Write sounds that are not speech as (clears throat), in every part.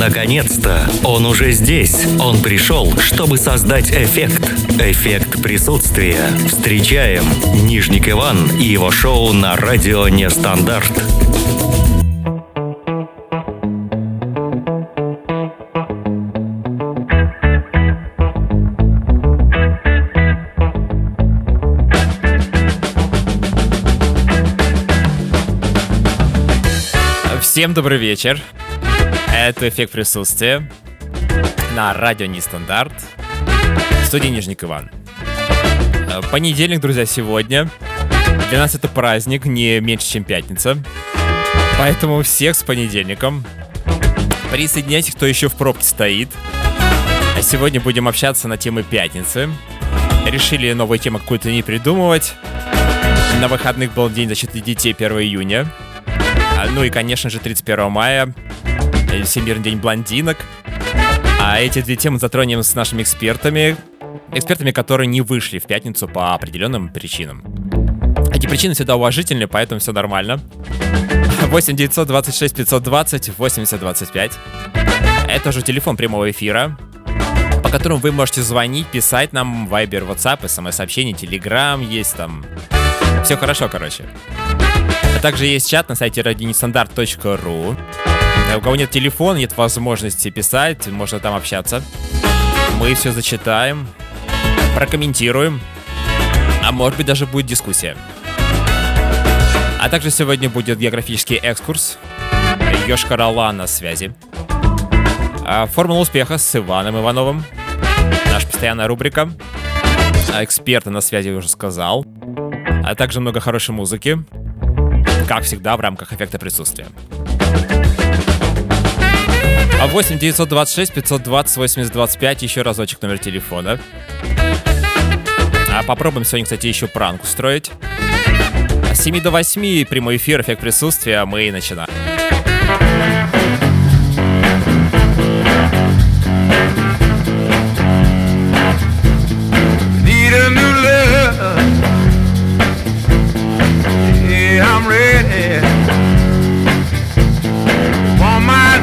Наконец-то! Он уже здесь. Он пришел, чтобы создать эффект. Эффект присутствия. Встречаем Нижник Иван и его шоу на радио Нестандарт. Всем добрый вечер. Это эффект присутствия на радио Нестандарт. В студии Нижник Иван. Э, Понедельник, друзья, сегодня. Для нас это праздник не меньше, чем пятница. Поэтому всех с понедельником. Присоединяйтесь, кто еще в пробке стоит. А сегодня будем общаться на темы пятницы. Решили новую тему какую-то не придумывать. На выходных был День защиты детей 1 июня. А, Ну и, конечно же, 31 мая, э, Всемирный день блондинок. А эти две темы затронем с нашими экспертами, экспертами, которые не вышли в пятницу по определенным причинам. Эти причины всегда уважительны, поэтому все нормально. 8 926 520 80 25. Это же телефон прямого эфира, по которому вы можете звонить, писать нам Viber, WhatsApp, смс-сообщение, Telegram есть там. Все хорошо, короче. А также есть чат на сайте radionestandarт.ru. Э, У кого нет телефона, нет возможности писать, можно там общаться. Мы все зачитаем, прокомментируем, а может быть даже будет дискуссия. А также сегодня будет географический экскурс. Йошкар-Ола на связи. А, Формула успеха с Иваном Ивановым. Наша постоянная рубрика. А, Эксперты на связи уже сказал. А также много хорошей музыки. Как всегда, в рамках эффекта присутствия. А 8 926 520 80 25, еще разочек номер телефона. А попробуем сегодня, кстати, еще пранк устроить. С 7 до 8 прямой эфир, эффект присутствия, мы и начинаем.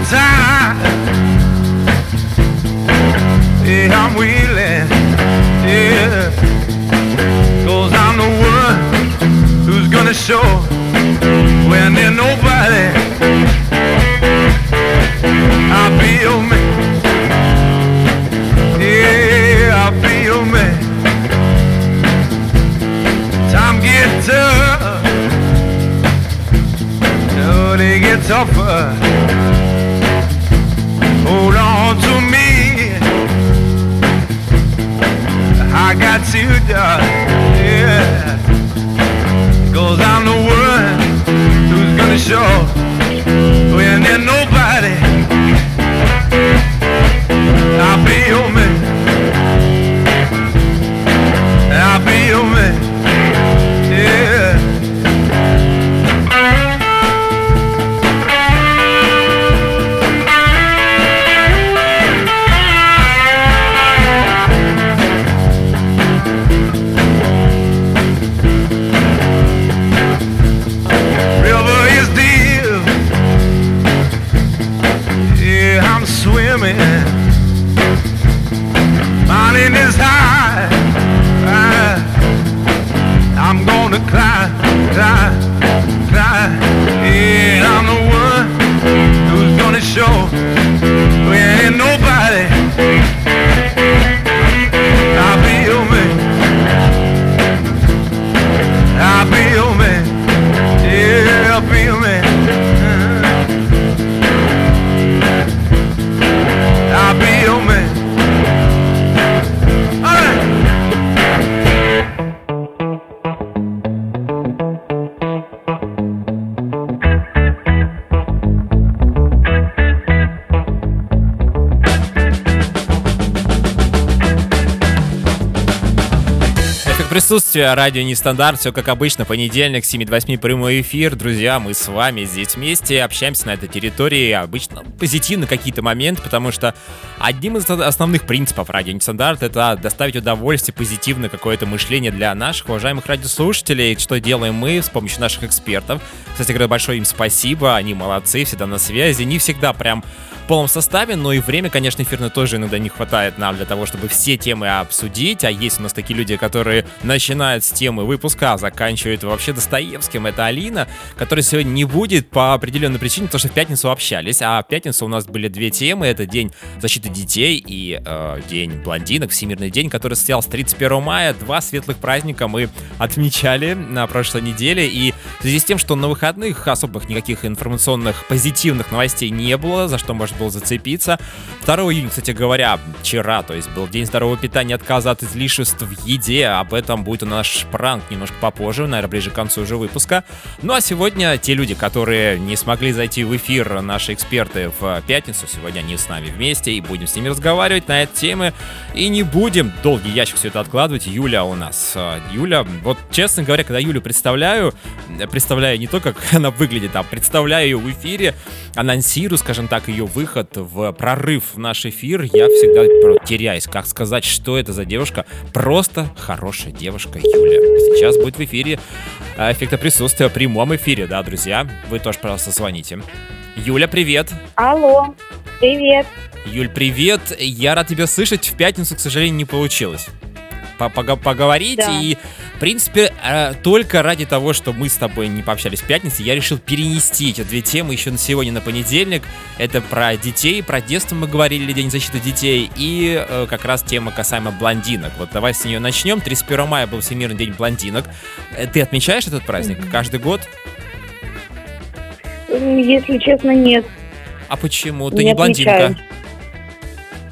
Need I'm willing. Yeah. Cause I'm the one who's gonna show when there's nobody. I feel me. Yeah, I feel me. Time get tough. Tougher. Hold on to me. I got you, darling. Yeah. Cause I'm the one who's gonna show when there's nobody. Присутствие, радио Нестандарт, все как обычно, понедельник, 7 до 8 прямой эфир. Друзья, мы с вами здесь вместе, общаемся на этой территории, обычно позитивно какие-то моменты, потому что одним из основных принципов радио Нестандарт это доставить удовольствие, позитивное какое-то мышление для наших уважаемых радиослушателей, что делаем мы с помощью наших экспертов. Кстати говоря, большое им спасибо, они молодцы, всегда на связи, не всегда прям в полном составе, но и время, конечно, эфирно тоже иногда не хватает нам для того, чтобы все темы обсудить, а есть у нас такие люди, которые начинают с темы выпуска, а заканчивают вообще Достоевским, это Алина, которая сегодня не будет по определенной причине, потому что в пятницу общались, а в пятницу у нас были две темы, это День защиты детей и э, День блондинок, Всемирный день, который состоялся 31 мая, два светлых праздника мы отмечали на прошлой неделе, и в связи с тем, что на выходных особых никаких информационных позитивных новостей не было, за что можно был зацепиться. 2 июня, кстати говоря, вчера, то есть был день здорового питания, отказа от излишеств в еде. Об этом будет у наш пранк немножко попозже, наверное, ближе к концу уже выпуска. Ну а сегодня те люди, которые не смогли зайти в эфир, наши эксперты в пятницу, сегодня они с нами вместе и будем с ними разговаривать на эти темы. И не будем долгий ящик все это откладывать. Юля у нас. Юля, вот честно говоря, когда Юлю представляю, представляю не то, как (laughs) она выглядит, а представляю ее в эфире, анонсирую, скажем так, ее выход выход в прорыв в наш эфир, я всегда теряюсь, как сказать, что это за девушка. Просто хорошая девушка Юля. Сейчас будет в эфире э, эффекта присутствия в прямом эфире, да, друзья? Вы тоже, пожалуйста, звоните. Юля, привет. Алло, привет. Юль, привет. Я рад тебя слышать. В пятницу, к сожалению, не получилось поговорить. Да. И, в принципе, э, только ради того, что мы с тобой не пообщались в пятницу, я решил перенести эти две темы еще на сегодня, на понедельник. Это про детей, про детство мы говорили, День защиты детей, и э, как раз тема касаемо блондинок. Вот давай с нее начнем. 31 мая был Всемирный день блондинок. Э, ты отмечаешь этот праздник mm-hmm. каждый год? Если честно, нет. А почему? Ты не, не блондинка?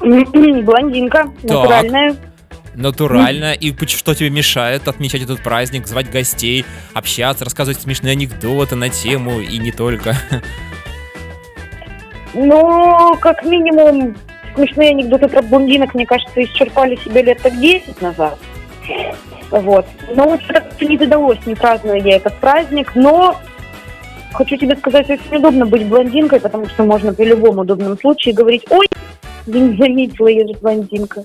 (clears throat) Блондинка, натуральная натурально. И что тебе мешает отмечать этот праздник, звать гостей, общаться, рассказывать смешные анекдоты на тему и не только? Ну, как минимум, смешные анекдоты про блондинок, мне кажется, исчерпали себя лет так 10 назад. Вот. Но вот как-то не задалось, не праздную я этот праздник, но хочу тебе сказать, очень удобно быть блондинкой, потому что можно при любом удобном случае говорить, ой, я не заметила, я же блондинка.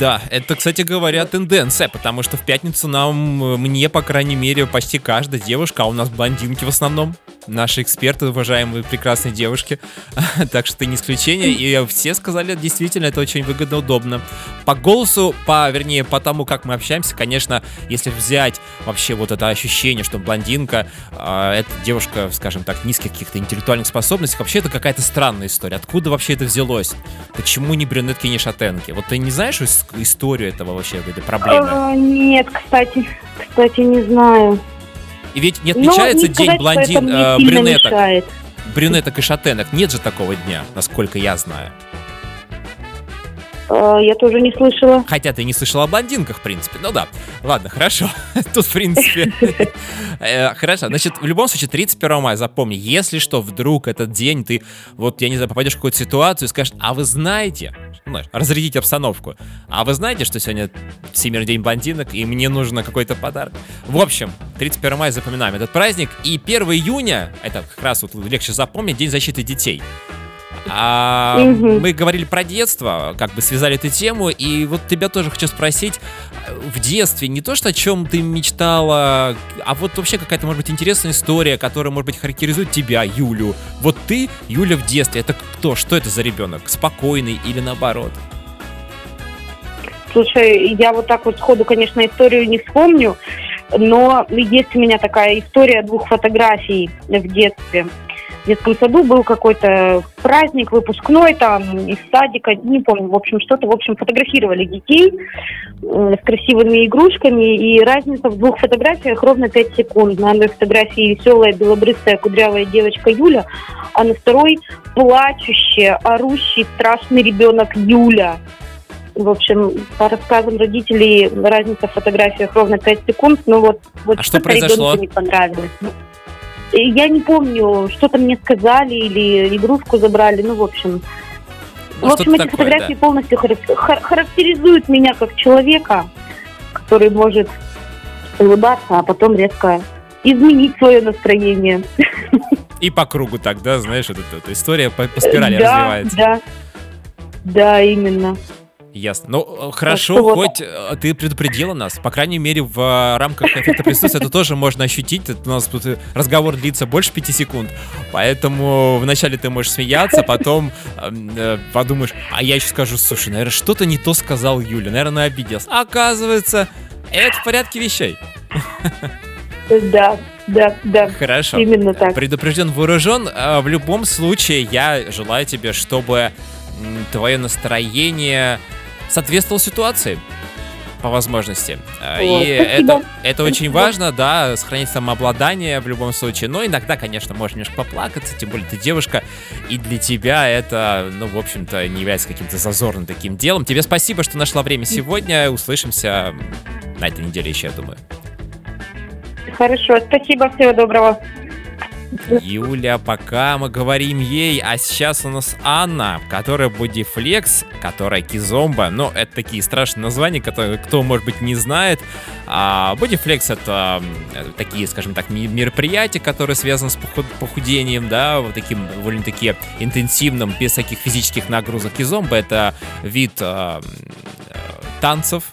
Да, это, кстати говоря, тенденция, потому что в пятницу нам, э, мне, по крайней мере, почти каждая девушка, а у нас блондинки в основном, наши эксперты, уважаемые прекрасные девушки, (laughs) так что ты не исключение, и все сказали, действительно, это очень выгодно, удобно. По голосу, по, вернее, по тому, как мы общаемся, конечно, если взять вообще вот это ощущение, что блондинка, э, девушка, скажем так, низких каких-то интеллектуальных способностей, вообще это какая-то странная история. Откуда вообще это взялось? Почему не брюнетки, не шатенки? Вот ты не знаешь историю этого вообще, этой проблемы? А, нет, кстати, кстати, не знаю. И ведь не отмечается не сказать, день блондин э, брюнеток. Мешает. Брюнеток и шатенок. Нет же такого дня, насколько я знаю. А, я тоже не слышала. Хотя ты не слышала о блондинках, в принципе. Ну да. Ладно, хорошо. (laughs) Тут, в принципе... (laughs) Э, хорошо. Значит, в любом случае, 31 мая, запомни, если что, вдруг этот день ты, вот, я не знаю, попадешь в какую-то ситуацию и скажешь, а вы знаете, знаешь, разрядить обстановку. А вы знаете, что сегодня Всемирный день блондинок, и мне нужно какой-то подарок? В общем, 31 мая запоминаем этот праздник, и 1 июня, это как раз вот легче запомнить, День защиты детей. А, угу. Мы говорили про детство, как бы связали эту тему, и вот тебя тоже хочу спросить, в детстве не то, что о чем ты мечтала, а вот вообще какая-то, может быть, интересная история, которая, может быть, характеризует тебя, Юлю. Вот ты, Юля, в детстве, это кто? Что это за ребенок? Спокойный или наоборот? Слушай, я вот так вот сходу, конечно, историю не вспомню, но есть у меня такая история двух фотографий в детстве детском саду был какой-то праздник выпускной там из садика, не помню, в общем, что-то, в общем, фотографировали детей э, с красивыми игрушками, и разница в двух фотографиях ровно 5 секунд. На одной фотографии веселая белобрысая кудрявая девочка Юля, а на второй плачущая, орущий, страшный ребенок Юля. В общем, по рассказам родителей разница в фотографиях ровно 5 секунд, но вот, вот а что произошло? не понравилось. Я не помню, что-то мне сказали или игрушку забрали, ну, в общем. Ну, в общем, эти такое, фотографии да. полностью характеризуют меня как человека, который может улыбаться, а потом резко изменить свое настроение. (laughs) И по кругу тогда, знаешь, эта, эта история по, по спирали да, развивается. Да, да, именно. Ясно. Ну, э, хорошо, вот хоть э, ты предупредила нас. По крайней мере, в э, рамках эффекта присутствия это тоже можно ощутить. Это у нас тут разговор длится больше пяти секунд. Поэтому вначале ты можешь смеяться, потом эм, э, подумаешь, а я еще скажу, слушай, наверное, что-то не то сказал Юля, наверное, обиделся. Оказывается, это в порядке вещей. Да, да, да. Хорошо. Именно так. Предупрежден, вооружен. В любом случае, я желаю тебе, чтобы твое настроение соответствовало ситуации по возможности. А, О, И спасибо. это, это (laughs) очень Спасибо. важно, да, сохранить самообладание в любом случае. Но иногда, конечно, можешь немножко поплакаться, тем более ты девушка, и для тебя это, ну, в общем-то, не является каким-то зазорным таким делом. Тебе спасибо, что нашла время сегодня. Услышимся на этой неделе еще, я думаю. Хорошо, спасибо, всего доброго. Юля, пока мы говорим ей, а сейчас у нас Анна, которая Бодифлекс, которая Кизомба, ну, это такие страшные названия, которые кто, может быть, не знает. А Бодифлекс это такие, скажем так, мероприятия, которые связаны с похуд- похудением, да, вот таким довольно-таки интенсивным, без всяких физических нагрузок. Кизомба это вид э, танцев,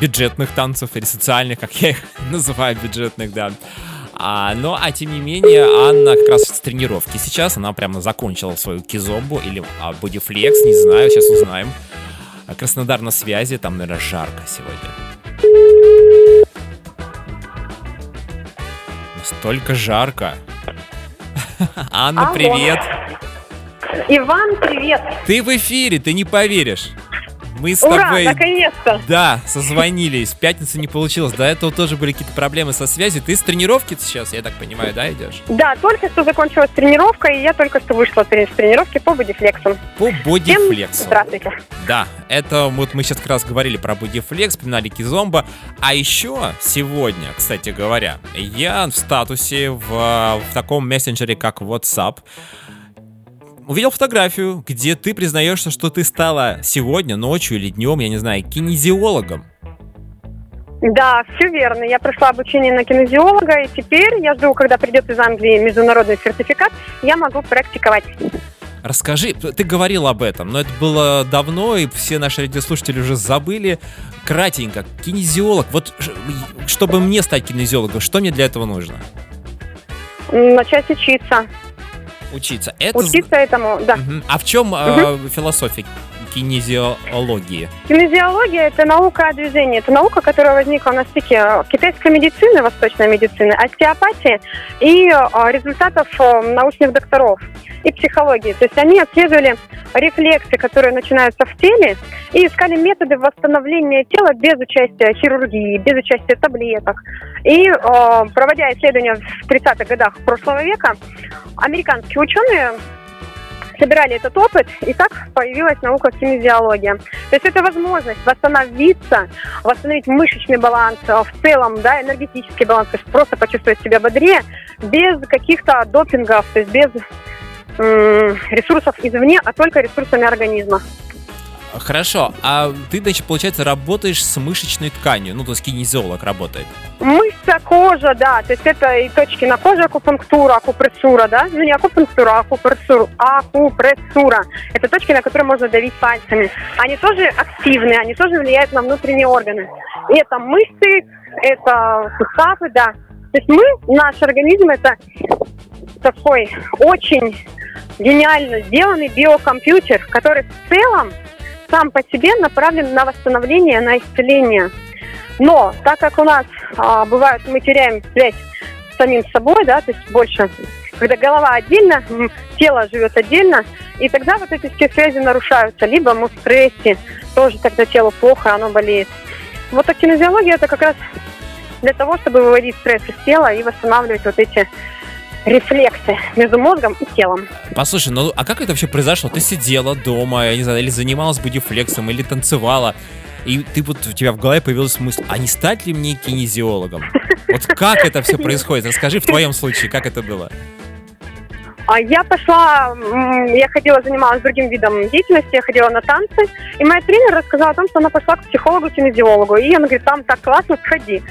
бюджетных танцев или социальных, как я их (laughs) называю, бюджетных, да. А, ну, а тем не менее, Анна как раз с тренировки сейчас, она прямо закончила свою кизомбу или а, бодифлекс, не знаю, сейчас узнаем. А, Краснодар на связи, там, наверное, жарко сегодня. Настолько жарко. (laughs) Анна, Алло. привет. Иван, привет. Ты в эфире, ты не поверишь. Мы с Ура, тобой наконец-то. Да, созвонились. В пятницу не получилось. До этого тоже были какие-то проблемы со связью. Ты с тренировки сейчас, я так понимаю, да, идешь? Да, только что закончилась тренировка, и я только что вышла с тренировки по бодифлексу. По бодифлексу. здравствуйте. Да, это вот мы сейчас как раз говорили про бодифлекс, вспоминали Кизомба. А еще сегодня, кстати говоря, я в статусе в, в таком мессенджере, как WhatsApp, увидел фотографию, где ты признаешься, что ты стала сегодня, ночью или днем, я не знаю, кинезиологом. Да, все верно. Я прошла обучение на кинезиолога, и теперь я жду, когда придет из Англии международный сертификат, я могу практиковать. Расскажи, ты говорил об этом, но это было давно, и все наши радиослушатели уже забыли. Кратенько, кинезиолог. Вот чтобы мне стать кинезиологом, что мне для этого нужно? Начать учиться. Учиться. Это... Учиться этому, да. А в чем э, философия кинезиологии? Кинезиология – это наука о движении. Это наука, которая возникла на стыке китайской медицины, восточной медицины, остеопатии и э, результатов э, научных докторов и психологии. То есть они отслеживали рефлексы, которые начинаются в теле, и искали методы восстановления тела без участия хирургии, без участия таблеток. И э, проводя исследования в 30-х годах прошлого века, американские ученые собирали этот опыт, и так появилась наука кинезиология. То есть это возможность восстановиться, восстановить мышечный баланс, э, в целом, да, энергетический баланс, то есть просто почувствовать себя бодрее, без каких-то допингов, то есть без м, ресурсов извне, а только ресурсами организма. Хорошо, а ты, значит, получается, работаешь с мышечной тканью, ну, то есть кинезиолог работает. Мышца, кожа, да, то есть это и точки на коже, акупунктура, акупрессура, да, ну не акупунктура, а акупрессура, акупрессура. Это точки, на которые можно давить пальцами. Они тоже активны, они тоже влияют на внутренние органы. И это мышцы, это суставы, да. То есть мы, наш организм, это такой очень гениально сделанный биокомпьютер, который в целом сам по себе направлен на восстановление, на исцеление. Но так как у нас а, бывает, мы теряем связь с самим собой, да, то есть больше, когда голова отдельно, тело живет отдельно, и тогда вот эти все связи нарушаются. Либо мы в стрессе, тоже тогда телу плохо, оно болеет. Вот а кинезиология это как раз для того, чтобы выводить стресс из тела и восстанавливать вот эти рефлексы между мозгом и телом. Послушай, ну а как это вообще произошло? Ты сидела дома, я не знаю, или занималась бодифлексом, или танцевала, и ты вот у тебя в голове появилась мысль, а не стать ли мне кинезиологом? Вот как это все происходит? Расскажи в твоем случае, как это было? А я пошла, я ходила, занималась другим видом деятельности, я ходила на танцы, и моя тренер рассказала о том, что она пошла к психологу-кинезиологу, и она говорит, там так классно, сходи.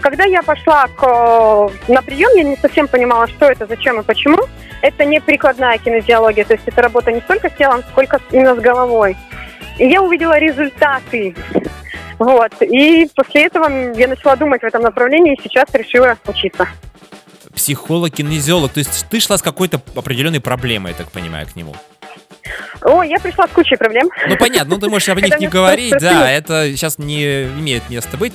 Когда я пошла к, э, на прием, я не совсем понимала, что это, зачем и почему. Это не прикладная кинезиология, то есть это работа не столько с телом, сколько именно с головой. И я увидела результаты. Вот. И после этого я начала думать в этом направлении и сейчас решила учиться. Психолог-кинезиолог. То есть ты шла с какой-то определенной проблемой, я так понимаю, к нему. О, я пришла с кучей проблем. Ну понятно, ну ты можешь об (laughs) них Это не говорить, да, это сейчас не имеет места быть.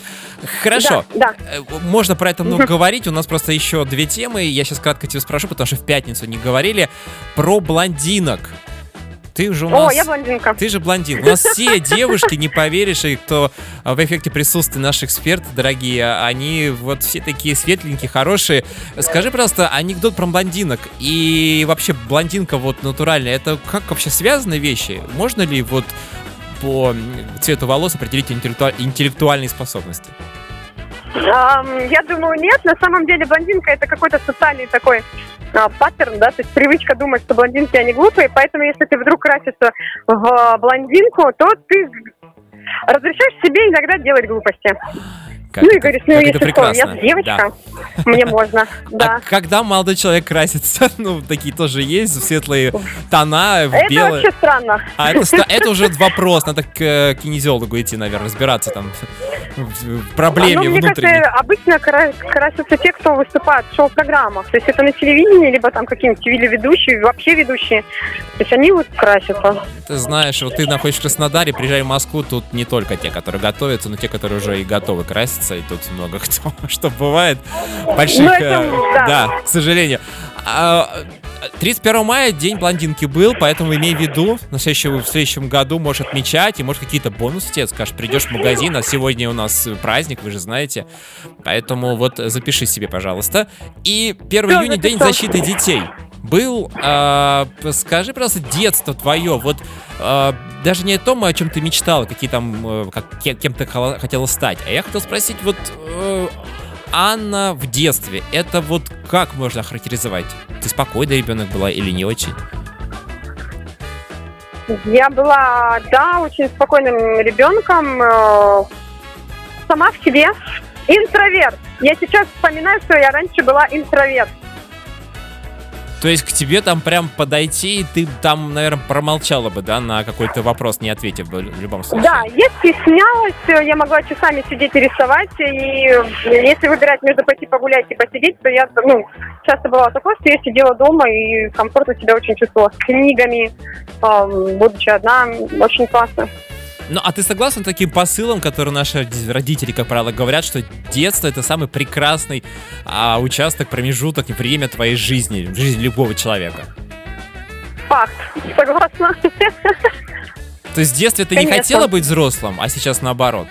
Хорошо. Да, Э, Можно про это много говорить. У нас просто еще две темы. Я сейчас кратко тебя спрошу, потому что в пятницу не говорили про блондинок. Ты же у О, нас... я блондинка. Ты же блондин. У нас все (laughs) девушки, не поверишь, и кто а, в эффекте присутствия наш эксперт, дорогие, они вот все такие светленькие, хорошие. Скажи, пожалуйста, анекдот про блондинок и вообще блондинка вот натуральная, это как вообще связаны вещи? Можно ли вот по цвету волос определить интеллектуа- интеллектуальные способности? Я думаю, нет. На самом деле блондинка это какой-то социальный такой а, паттерн, да, то есть привычка думать, что блондинки, они глупые, поэтому если ты вдруг красишься в блондинку, то ты разрешаешь себе иногда делать глупости. Как ну и это- говоришь, ну если это что, я прекрасно. же девочка, Да. мне можно, А (laughs) да. когда молодой человек красится, (laughs) ну, такие тоже есть, в светлые тона, в Это белые. вообще странно. А это, это уже (laughs) вопрос, надо к э, кинезиологу идти, наверное, разбираться там в проблеме ну, мне внутренней. кажется, обычно кра- красятся те, кто выступает в шоу-программах. То есть это на телевидении, либо там какие-нибудь телеведущие, вообще ведущие. То есть они вот красятся. Ты знаешь, вот ты находишься в Краснодаре, приезжай в Москву, тут не только те, которые готовятся, но те, которые уже и готовы краситься, и тут много (laughs) кто, что бывает. Больших, Ну, это, э, да. да, к сожалению. А, 31 мая день блондинки был, поэтому имей в виду, на следующем, в следующем году можешь отмечать, и может какие-то бонусы тебе скажешь, придешь в магазин, а сегодня у нас праздник, вы же знаете, поэтому вот запиши себе, пожалуйста. И 1 Всё, июня день защиты детей. Был, а, скажи, просто детство твое, вот а, даже не о том, о чем ты мечтала, какие там, э, как, кем, кем ты хотела стать, а я хотел спросить, вот э, Анна в детстве, это вот как можно охарактеризовать? Ты спокойный ребенок была или не очень? Я была, да, очень спокойным ребенком, э, сама в себе. Интроверт. Я сейчас вспоминаю, что я раньше была интроверт. То есть к тебе там прям подойти, и ты там, наверное, промолчала бы, да, на какой-то вопрос, не ответив бы в любом случае. Да, я стеснялась, э, я могла часами сидеть и рисовать, и э, если выбирать между пойти погулять и посидеть, то я, ну, часто бывало такое, что я сидела дома и комфортно себя очень чувствовала с книгами, эм, будучи одна, очень классно. Ну, а ты согласна с таким посылом, который наши родители, как правило, говорят, что детство это самый прекрасный а, участок, промежуток и время твоей жизни, жизни любого человека? Факт, согласна. То есть в детстве ты не Конечно. хотела быть взрослым, а сейчас наоборот?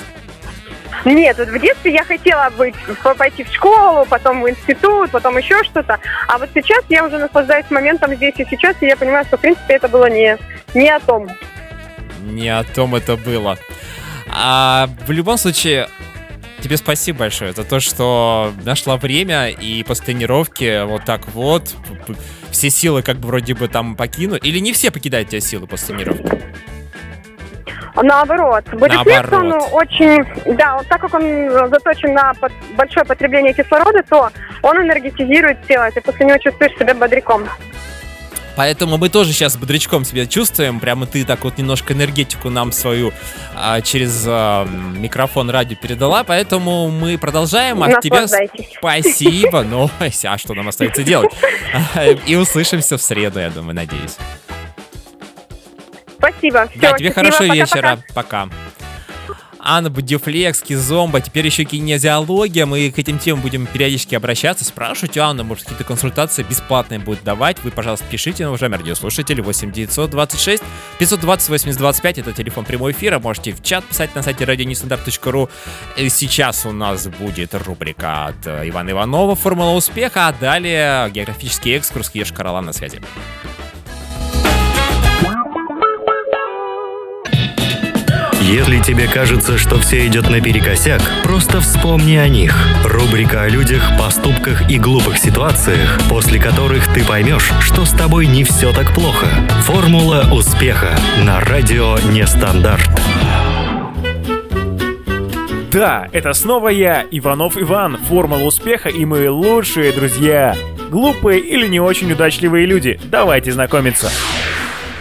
Нет, вот в детстве я хотела быть, по- пойти в школу, потом в институт, потом еще что-то. А вот сейчас я уже наслаждаюсь моментом здесь и сейчас, и я понимаю, что, в принципе, это было не, не о том. Не о том это было. А в любом случае, тебе спасибо большое за то, что нашла время и после тренировки вот так вот все силы как бы вроде бы там покину. Или не все покидают тебя силы после тренировки? Наоборот, бодифлекс, он Наоборот. очень, да, вот так как он заточен на под- большое потребление кислорода, то он энергетизирует тело, и ты после него чувствуешь себя бодряком. Поэтому мы тоже сейчас бодрячком себя чувствуем. Прямо ты так вот немножко энергетику нам свою а, через а, микрофон радио передала. Поэтому мы продолжаем. Тебя Наслаждайтесь. спасибо. (laughs) Ну, а что нам остается делать? (laughs) И услышимся в среду, я думаю, надеюсь. Спасибо. Да, тебе хорошего вечера. Пока. Анна Будифлекс, Кизомба, теперь еще кинезиология. Мы к этим темам будем периодически обращаться, спрашивать у Анны, может, какие-то консультации бесплатные будут давать. Вы, пожалуйста, пишите, уважаемые радиослушатели, 8 926 520 80 25, это телефон прямого эфира. Можете в чат писать на сайте радионестандарт.ру. И Сейчас у нас будет рубрика от э, Ивана Иванова «Формула успеха», а далее географический экскурс Кирш Каралан на связи. Если тебе кажется, что все идет наперекосяк, просто вспомни о них. Рубрика о людях, поступках и глупых ситуациях, после которых ты поймешь, что с тобой не все так плохо. Формула успеха на радио Нестандарт. Да, это снова я, Иванов Иван, формула успеха и мои лучшие друзья. Глупые или не очень удачливые люди, давайте знакомиться.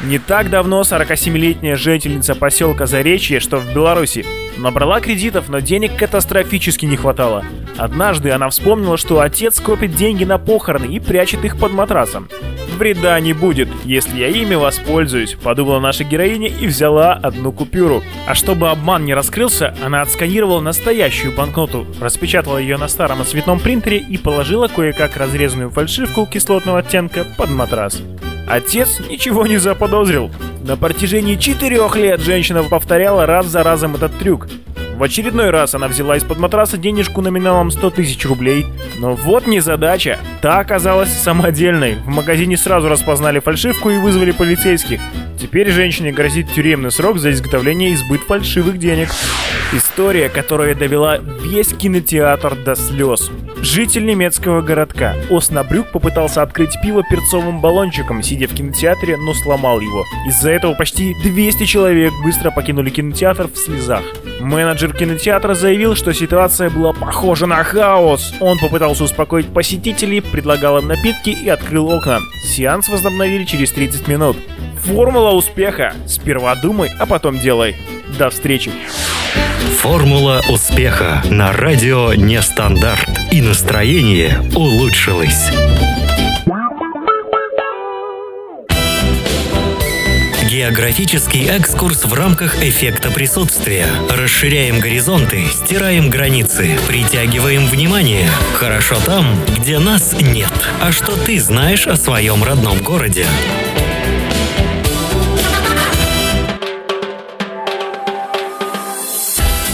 Не так давно 47-летняя жительница поселка Заречье, что в Беларуси, набрала кредитов, но денег катастрофически не хватало. Однажды она вспомнила, что отец копит деньги на похороны и прячет их под матрасом. Вреда не будет, если я ими воспользуюсь, подумала наша героиня и взяла одну купюру. А чтобы обман не раскрылся, она отсканировала настоящую банкноту, распечатала ее на старом цветном принтере и положила кое-как разрезанную фальшивку кислотного оттенка под матрас. Отец ничего не заподозрил. На протяжении четырех лет женщина повторяла раз за разом этот трюк. В очередной раз она взяла из-под матраса денежку номиналом 100 тысяч рублей. Но вот не задача. Та оказалась самодельной. В магазине сразу распознали фальшивку и вызвали полицейских. Теперь женщине грозит тюремный срок за изготовление и сбыт фальшивых денег. История, которая довела весь кинотеатр до слез. Житель немецкого городка Оснабрюк попытался открыть пиво перцовым баллончиком, сидя в кинотеатре, но сломал его. Из-за этого почти 200 человек быстро покинули кинотеатр в слезах. Менеджер кинотеатра заявил, что ситуация была похожа на хаос. Он попытался успокоить посетителей, предлагал им напитки и открыл окна. Сеанс возобновили через 30 минут. Формула успеха. Сперва думай, а потом делай. До встречи. Формула успеха на радио Нестандарт. И настроение улучшилось. Географический экскурс в рамках эффекта присутствия. Расширяем горизонты, стираем границы, притягиваем внимание. Хорошо там, где нас нет. А что ты знаешь о своем родном городе?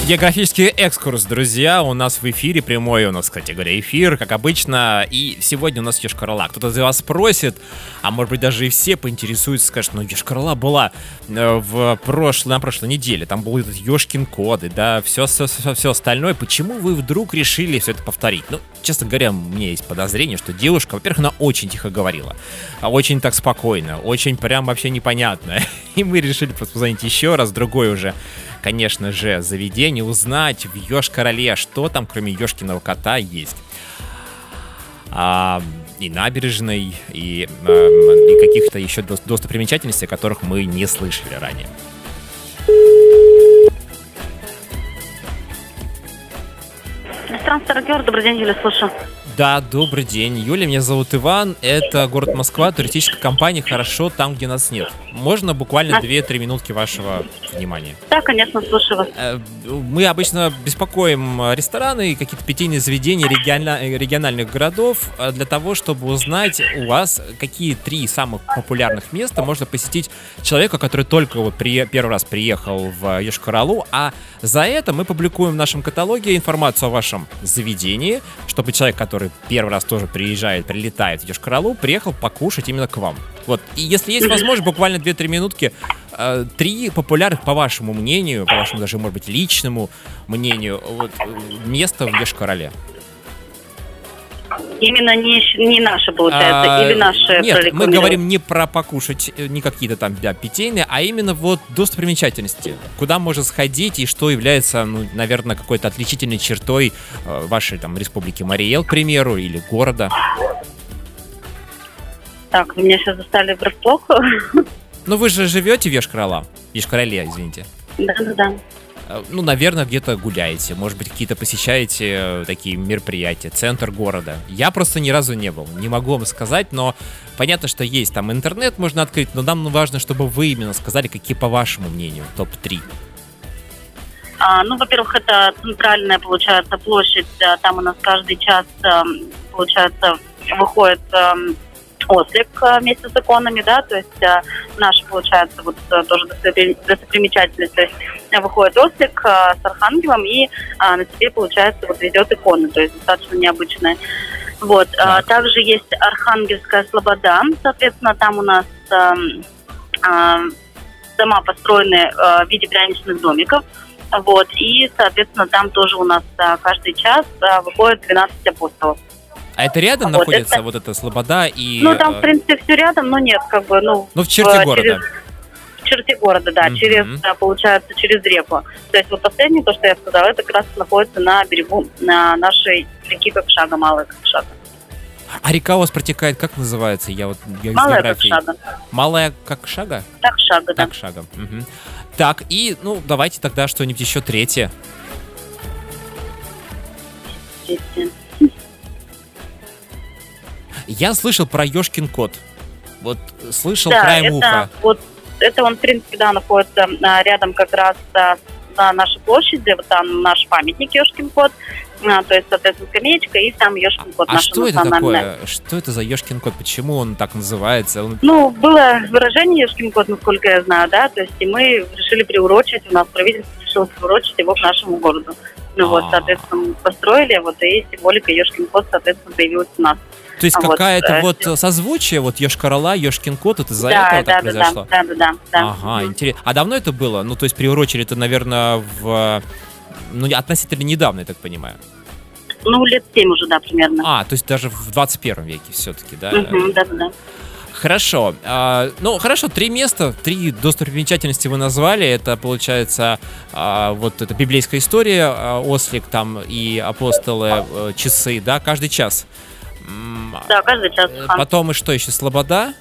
Географический экскурс, друзья, у нас в эфире, прямой у нас, кстати говоря, эфир, как обычно, и сегодня у нас Ешкарала. Кто-то из вас спросит, а может быть даже и все поинтересуются, скажут, ну Ешкарала была э, в прошлой, на прошлой неделе, там был этот Ешкин коды, да, все, все, все, все остальное, почему вы вдруг решили все это повторить? Ну, честно говоря, у меня есть подозрение, что девушка, во-первых, она очень тихо говорила, а очень так спокойно, очень прям вообще непонятно, (laughs) и мы решили позвонить еще раз, другой уже конечно же, заведение, узнать в Ёж-Короле, что там, кроме Ёшкиного кота, есть. А, и набережной, и, а, и каких-то еще достопримечательностей, о которых мы не слышали ранее. Старогер, добрый день, Юля, слушаю. Да, добрый день. Юля, меня зовут Иван. Это город Москва, туристическая компания «Хорошо там, где нас нет». Можно буквально 2-3 минутки вашего внимания? Да, конечно, слушаю вас. Э, мы обычно беспокоим рестораны и какие-то питейные заведения региональных городов э, для того, чтобы узнать у вас, какие три самых популярных места можно посетить человека, который только вот при, первый раз приехал в Ешкаралу, а за это мы публикуем в нашем каталоге информацию о вашем заведении, чтобы человек, который первый раз тоже приезжает, прилетает в Йошкар-Олу, приехал покушать именно к вам. Вот, и если есть возможность, буквально 2-3 минутки, э, три популярных, по вашему мнению, по вашему даже, может быть, личному мнению, вот, э, места в Йошкар-Оле. Именно не, не наши, получается, А, или наши Нет, мы говорим не про покушать, э, не какие-то там да, питейные, а именно вот достопримечательности. Куда можно сходить и что является, ну, наверное, какой-то отличительной чертой э, вашей там республики Мариэл, к примеру, или города. Так, вы меня сейчас застали врасплох. Ну, вы же живете в Ешкарала? Ешкарале, извините. Да-да-да. Э, Ну, наверное, где-то гуляете, может быть, какие-то посещаете э, такие мероприятия, центр города. Я просто ни разу не был, не могу вам сказать, но понятно, что есть там интернет, можно открыть, но нам важно, чтобы вы именно сказали, какие, по вашему мнению, топ-3. А, ну, во-первых, это центральная, получается, площадь. Там у нас каждый час, эм, получается, выходит эм, ослик э, вместе с иконами, да, то есть э, наша, получается, вот э, тоже достопри- достопримечательность, то есть выходит ослик с архангелом и на себе, получается, вот ведет иконы, то есть достаточно необычная. Вот. а, Так. также есть Архангельская Слобода, соответственно, там у нас эм, а, дома построены в виде пряничных домиков. Вот, и, соответственно, там тоже у нас а, каждый час а, выходит 12 апостолов. А это рядом Вот находится это- вот эта Слобода и... ну, там, э, в принципе, все рядом, но нет, как бы, ну... Ну, в черте э, города. через- в черте города, да, Мгм. через, да, получается, через реку. То есть вот последнее, то, что я сказала, это как раз находится на берегу на нашей реки Кокшага, Малая Кокшага. А река у вас протекает, как называется? Я вот я Малая. Кокшага. Малая как шага? Так, шага, да. Так, шагом. Мгм. Так, и, ну, давайте тогда что-нибудь еще третье. Здесь, Я слышал про Ёшкин кот. Вот слышал Да, краем это уха. вот это он, в принципе, да, находится а, рядом как раз на нашей площади, вот там наш памятник Ёшкин кот, а, то есть, соответственно, скамеечка, и там Ёшкин кот, А что это такое? Что это за Ёшкин кот? Почему он так называется? Он- Ну, было выражение Ёшкин кот, насколько я знаю, да, то есть и мы решили приурочить, у нас правительство решило приурочить его к нашему городу. Ну вот, А. соответственно, построили, вот, и символика Ёшкин кот, соответственно, появилась у нас. То есть А вот, какая-то э, вот созвучие, вот Ёшкин кот, это из-за да, этого да, так да, произошло? да, да, да, да. Ага, Мгм. интересно. А давно это было? Ну, то есть приурочили это, наверное, в... Ну, относительно недавно, я так понимаю. Ну, лет семь уже, да, примерно. А, то есть даже в 21 веке все-таки, да? Мгм, да, да, да. Хорошо. А, ну, хорошо, три места, три достопримечательности вы назвали. Это, получается, а, вот эта библейская история, а, ослик там и апостолы, э, часы, да, каждый час. М, Да, каждый час. э. Потом и что еще? Слобода?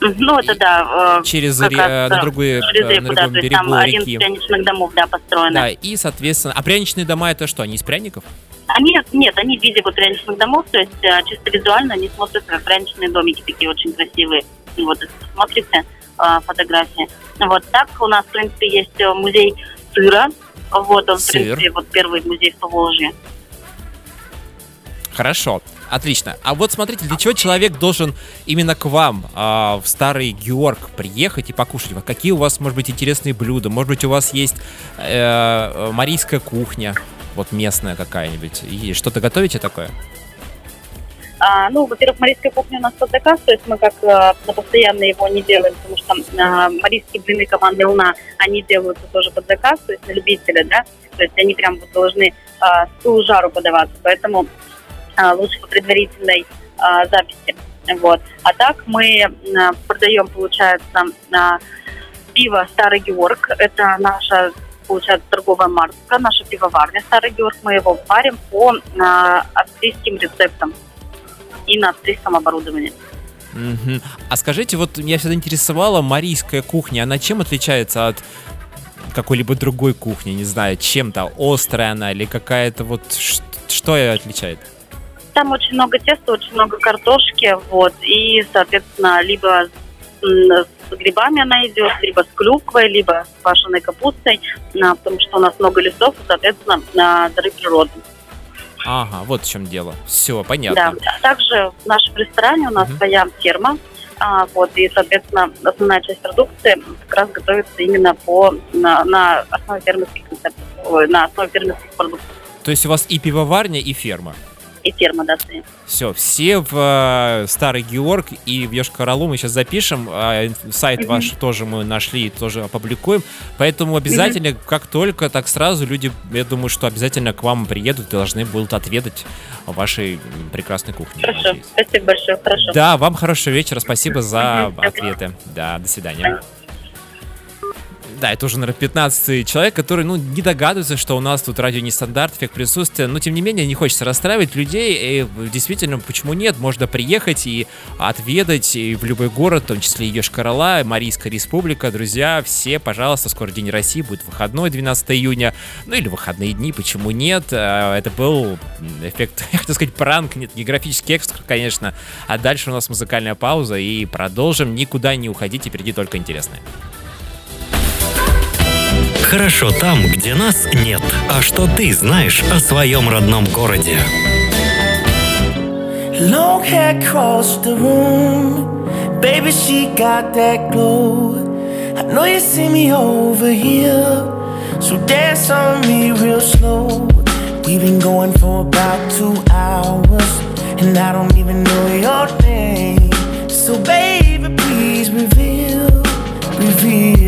Ну, это да. э, Через ре- раз, на да, другую, через э, реку, на да, то есть там один реки. из пряничных домов, да, построены. Да, и, соответственно, а пряничные дома это что? Они из пряников? Они, нет, они в виде вот пряничных домов, то есть э, чисто визуально они смотрятся как пряничные домики такие очень красивые. И Вот, э, фотографии. Вот так у нас, в принципе, есть э, музей сыра. Вот он, Сыр. в принципе, вот первый музей в Поволжье. Хорошо, отлично. А вот смотрите, для чего человек должен именно к вам а, в Старый Георг приехать и покушать? Вот Какие у вас, может быть, интересные блюда? Может быть, у вас есть э, э, марийская кухня, вот местная какая-нибудь? И что-то готовите такое? А, ну, во-первых, марийская кухня у нас под заказ, то есть мы как э, на постоянно его не делаем, потому что э, марийские блины команды «Луна», они делаются тоже под заказ, то есть на любителя, да, то есть они прям вот должны э, с жару подаваться, поэтому э, лучше по предварительной э, записи, вот. А так мы э, продаем, получается, пиво «Старый Георг», это наша получается, торговая марка, наша пивоварня «Старый Георг», мы его варим по австрийским рецептам и на австрийском оборудовании. Мгм. А скажите, вот меня всегда интересовала марийская кухня. Она чем отличается от какой-либо другой кухни? Не знаю, чем-то острая она или какая-то вот... Что ее отличает? Там очень много теста, очень много картошки, вот, и, соответственно, либо с грибами она идет, либо с клюквой, либо с квашеной капустой, а, потому что у нас много лесов, и, соответственно, а, дары природы. Ага, вот в чем дело. Все, Да. понятно. А Также в нашем ресторане у нас Мгм. своя ферма, а, вот, и, соответственно, основная часть продукции как раз готовится именно по, на, на основе фермерских рецептов, на основе фермерских продуктов То есть у вас и пивоварня, и ферма. И ферма, да, свои. Все, все в э, Старый Георг и в Йошкар-Олу мы сейчас запишем. инф- сайт Мгм. ваш тоже мы нашли и тоже опубликуем. Поэтому обязательно, как только, так сразу люди, я думаю, что обязательно к вам приедут и должны будут отведать вашей прекрасной кухни. Хорошо, надеюсь. спасибо большое, хорошо. Да, вам хорошего вечера, спасибо за Мгм, ответы. Да, до свидания. Да, это уже, наверное, 15 человек, который, ну, не догадываются, что у нас тут радио нестандарт, эффект присутствия, но, тем не менее, не хочется расстраивать людей, и действительно, почему нет, можно приехать и отведать и в любой город, в том числе и Йошкар-Ола, Марийская республика, друзья, все, пожалуйста, скоро День России, будет выходной 12 июня, ну или выходные дни, почему нет, А, это был эффект, (laughs) я хотел сказать пранк, нет, географический экскурс, конечно, а дальше у нас музыкальная пауза, и продолжим, никуда не уходите, впереди только интересное. Хорошо там, где нас нет. А что ты знаешь о своем родном городе? Long hair across the room. Baby, she got that glow. I know you see me over here. So dance on me real slow. We've been going for about two hours. And I don't even know your name. So, baby, please reveal, reveal.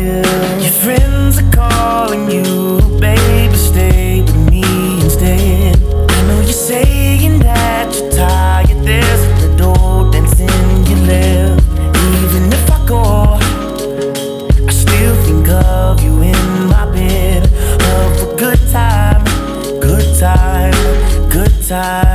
calling you, baby. Stay with me instead. I know you're saying that you're tired. There's the door that's in your left. Even if I go, I still think of you in my bed. Of a good time, good time, good time.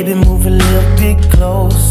Baby, move a little bit closer.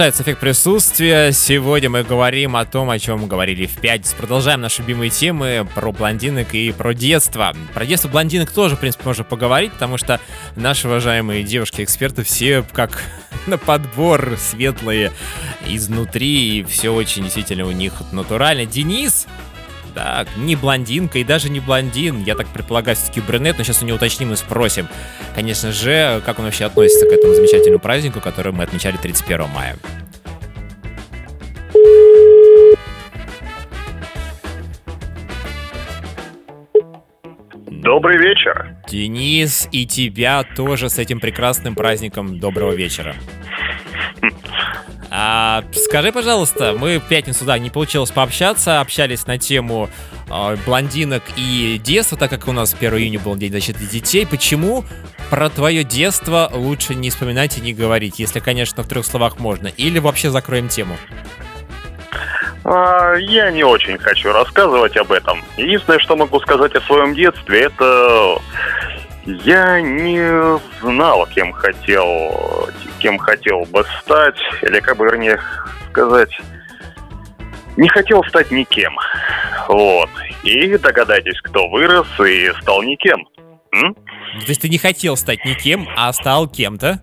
Продолжается эффект присутствия. Сегодня мы говорим о том, о чем говорили в пятницу. Продолжаем наши любимые темы про блондинок и про детство. Про детство блондинок тоже, в принципе, можно поговорить, потому что наши уважаемые девушки-эксперты все как (laughs) на подбор светлые изнутри, и все очень действительно у них натурально. Денис так, не блондинка и даже не блондин. Я так предполагаю, все-таки брюнет, но сейчас у него уточним и спросим. Конечно же, как он вообще относится к этому замечательному празднику, который мы отмечали 31 мая. Добрый вечер. Денис, и тебя тоже с этим прекрасным праздником доброго вечера. (laughs) А, скажи, пожалуйста, мы в пятницу, да, не получилось пообщаться, общались на тему э, блондинок и детства, так как у нас 1 июня был День защиты детей. Почему про твое детство лучше не вспоминать и не говорить, если, конечно, в трех словах можно? Или вообще закроем тему? А, я не очень хочу рассказывать об этом. Единственное, что могу сказать о своем детстве, это я не знал, кем хотел, кем хотел бы стать, или как бы вернее сказать, не хотел стать никем. Вот. И догадайтесь, кто вырос и стал никем. М? То есть ты не хотел стать никем, а стал кем-то?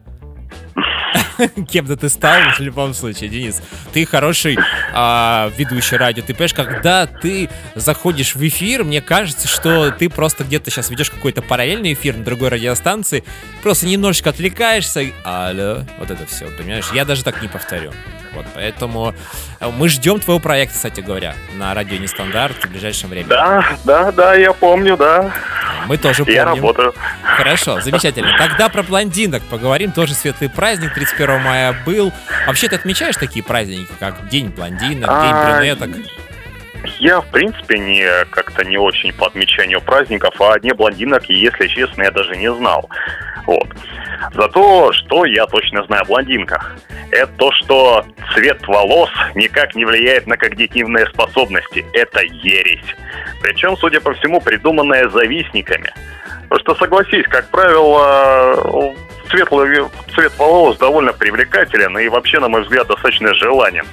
(laughs) Кем-то ты стал в любом случае, Денис. Ты хороший а, ведущий радио. Ты понимаешь, когда ты заходишь в эфир, мне кажется, что ты просто где-то сейчас ведешь какой-то параллельный эфир на другой радиостанции, просто немножечко отвлекаешься. Алло, вот это все, понимаешь? Я даже так не повторю. Вот, поэтому э, мы ждем твоего проекта, кстати говоря, на радио Нестандарт в ближайшем времени. Да, да, да, я помню, да. Мы тоже помним. Я работаю. Хорошо, замечательно. Тогда про блондинок поговорим. Тоже светлый праздник 31 мая был. Вообще ты отмечаешь такие праздники, как День блондинок, День А, брюнеток? Я, в принципе, не как-то не очень по отмечанию праздников, а о дне блондинок, если честно, я даже не знал. Вот. За то, что я точно знаю о блондинках. Это то, что цвет волос никак не влияет на когнитивные способности. Это ересь. Причем, судя по всему, придуманная завистниками. Потому что, согласись, как правило, светлый цвет волос довольно привлекателен и вообще, на мой взгляд, достаточно желанен.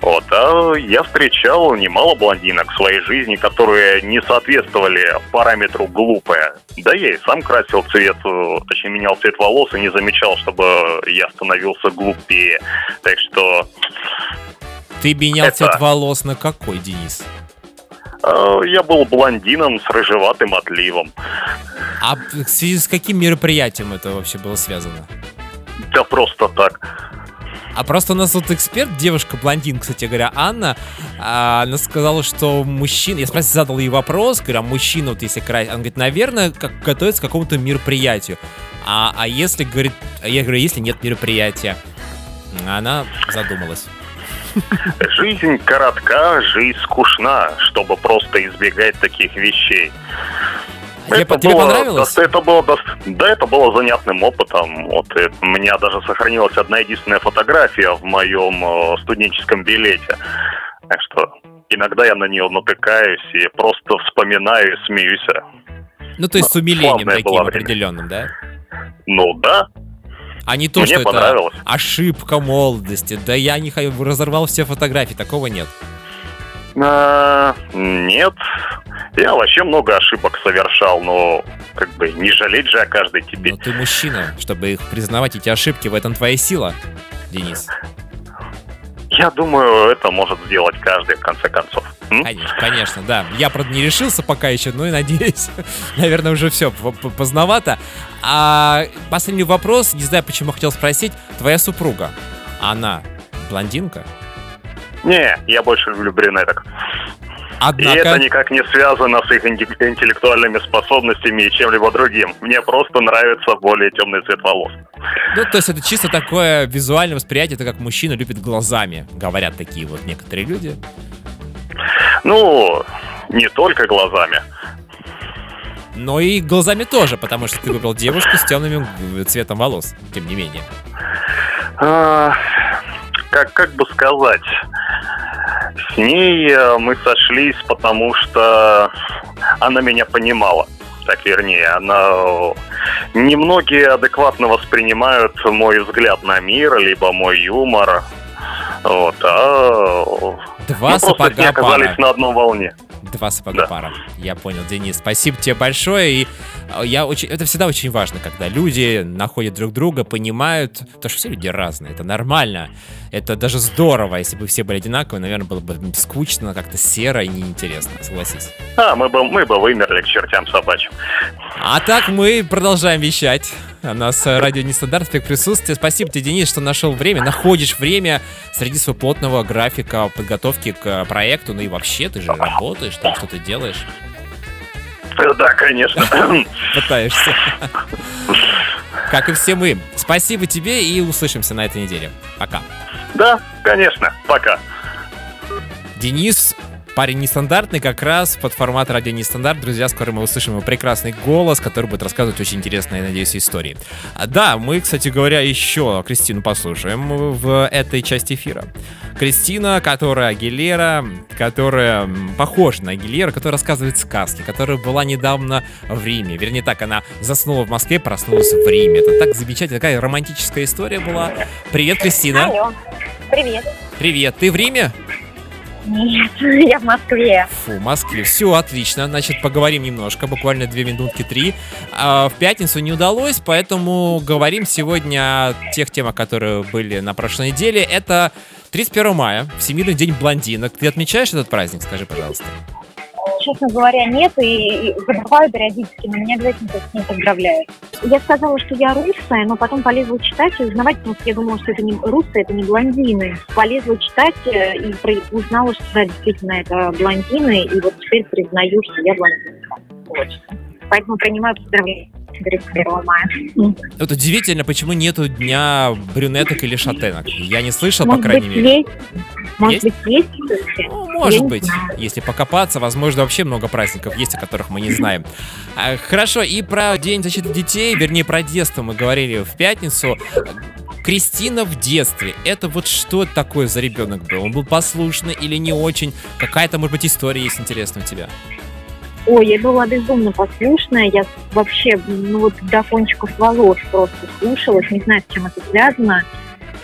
Вот, а я встречал немало блондинок в своей жизни, которые не соответствовали параметру глупая. Да я и сам красил цвет, э, точнее менял цвет волос и не замечал, чтобы я становился глупее. Так что... Ты менял это... цвет волос на какой, Денис? Э, я был блондином с рыжеватым отливом. А в связи с каким мероприятием это вообще было связано? Да просто так. А просто у нас вот эксперт, девушка-блондин, кстати говоря, Анна, а, она сказала, что мужчина... Я спросил, задал ей вопрос, говорю, а мужчина вот если красить... Она говорит, наверное, как готовится к какому-то мероприятию. А, а если, говорит... Я говорю, если нет мероприятия? Она задумалась. Жизнь коротка, жизнь скучна, чтобы просто избегать таких вещей. Тебе, это тебе было, понравилось? Да, это было, да, это было занятным опытом. Вот у меня даже сохранилась одна единственная фотография в моем э, студенческом билете. Так что иногда я на нее натыкаюсь и просто вспоминаю и смеюсь. Ну, то есть с умилением таким определенным, да? Ну, да. А не то, Мне что это ошибка молодости. Да я не разорвал все фотографии, такого нет. А, нет. Я вообще много ошибок совершал, но как бы не жалеть же о каждой тебе. Но ты мужчина, чтобы их признавать эти ошибки, в этом твоя сила, Денис. Я думаю, это может сделать каждый, в конце концов. Конечно, конечно, да. Я, правда, не решился пока еще, но и надеюсь, (laughs) наверное, уже все поздновато. А последний вопрос, не знаю, почему хотел спросить. Твоя супруга, она блондинка? Не, я больше люблю брюнеток. Однако... И это никак не связано с их интеллектуальными способностями и чем-либо другим. Мне просто нравится более темный цвет волос. Ну, то есть это чисто такое визуальное восприятие, это как мужчина любит глазами, говорят такие вот некоторые люди. Ну, не только глазами. Но и глазами тоже, потому что ты выбрал девушку с темным цветом волос, тем не менее. Как, как бы сказать, с ней э, мы сошлись, потому что она меня понимала. Так вернее, она немногие адекватно воспринимают мой взгляд на мир, либо мой юмор. Вот, а Два мы сапога просто оказались пара. на одной волне. Два сапога да. пара. Я понял, Денис. Спасибо тебе большое. И э, я очень, это всегда очень важно, когда люди находят друг друга, понимают, потому что все люди разные, это нормально. Это даже здорово, если бы все были одинаковые, наверное, было бы скучно, как-то серо и неинтересно, согласись. А, мы бы, мы бы вымерли к чертям собачьим. А так мы продолжаем вещать. У нас радио Нестандарт, эффект присутствия. Спасибо тебе, Денис, что нашел время, находишь время среди своего плотного графика подготовки к проекту. Ну и вообще, ты же работаешь, там что-то делаешь. Да, конечно. Пытаешься. (laughs) Как и все мы. Спасибо тебе и услышимся на этой неделе. Пока. Да, конечно. Пока. Денис парень нестандартный, как раз под формат радио нестандарт. Друзья, скоро мы услышим его прекрасный голос, который будет рассказывать очень интересные, надеюсь, истории. А, да, мы, кстати говоря, еще Кристину послушаем в этой части эфира. Кристина, которая Агилера, которая похожа на Агилера, которая рассказывает сказки, которая была недавно в Риме. Вернее так, она заснула в Москве, проснулась в Риме. Это так замечательно, такая романтическая история была. Привет, Кристина. Алло, привет. Привет, ты в Риме? Нет, я в Москве. Фу, в Москве. Все, отлично. Значит, поговорим немножко, буквально две минутки, три. А, в пятницу не удалось, поэтому говорим сегодня о тех темах, которые были на прошлой неделе. Это 31 мая, Всемирный день блондинок. Ты отмечаешь этот праздник, скажи, пожалуйста? Честно говоря, нет, и, и забываю периодически, но меня обязательно с ним поздравляют. Я сказала, что я русская, но потом полезла читать и узнавать, потому что я думала, что это не русские, это не блондины. Полезла читать э, и узнала, что да, действительно это блондины, и вот теперь признаю, что я блондинка. Вот. Поэтому принимаю поздравления. 31 мая. Вот удивительно, почему нету дня брюнеток или шатенок. Я не слышал, по Может крайней быть, мере. есть? Может Есть? быть, есть? Ну, Я может не быть, если покопаться, возможно, вообще много праздников есть, о которых мы не знаем. А, Хорошо, и про День защиты детей, вернее, про детство мы говорили в пятницу. Кристина в детстве, это вот что такое за ребенок был? Он был послушный или не очень? Какая-то, может быть, история есть интересная у тебя? Ой, я была безумно послушная. Я вообще, ну вот до кончиков волос просто слушалась. Не знаю, с чем это связано.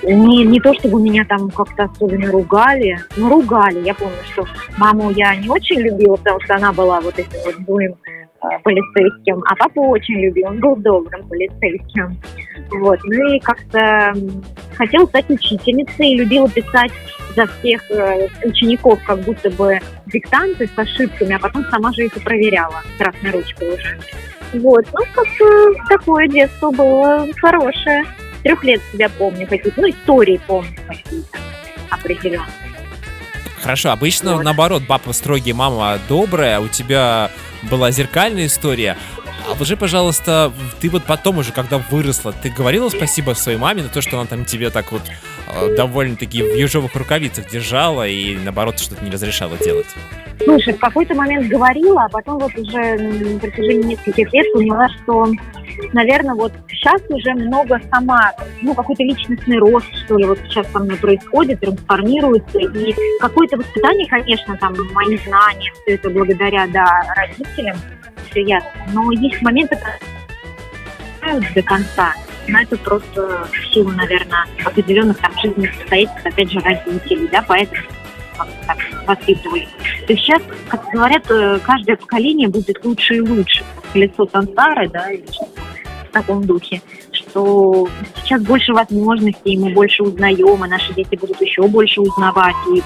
Не, не то, чтобы меня там как-то особенно ругали. Ну, ругали. Я помню, что маму я не очень любила, потому что она была вот этим вот злым полицейским, а папу очень любил, он был добрым полицейским. Вот. Ну и как-то хотела стать учительницей любила писать за всех э, учеников как будто бы диктанты с ошибками, а потом сама же их и проверяла красной ручкой уже. Вот, ну как-то такое детство было хорошее. Трех лет себя помню какие-то, ну истории помню какие-то определенно. Хорошо, обычно Вот. наоборот, папа строгий, мама добрая, у тебя была зеркальная история. А скажи, пожалуйста, ты вот потом уже, когда выросла, ты говорила спасибо своей маме на то, что она там тебе так вот э, довольно-таки в ежовых рукавицах держала и наоборот что-то не разрешала делать? Слушай, в какой-то момент говорила, а потом вот уже на протяжении нескольких лет поняла, что, наверное, вот сейчас уже много сама, ну, какой-то личностный рост, что ли, вот сейчас со мной происходит, трансформируется, и какое-то воспитание, конечно, там, мои знания, все это благодаря, да, родителям, все ясно, но есть моменты, не до конца, но это просто в силу, наверное, определенных там жизненных обстоятельств, опять же, родителей, да, поэтому как-то воспитывали. То есть сейчас, как говорят, э, каждое поколение будет лучше и лучше. Колесо сансары, да, или что-то в таком духе, что сейчас больше возможностей, мы больше узнаем, и наши дети будут еще больше узнавать и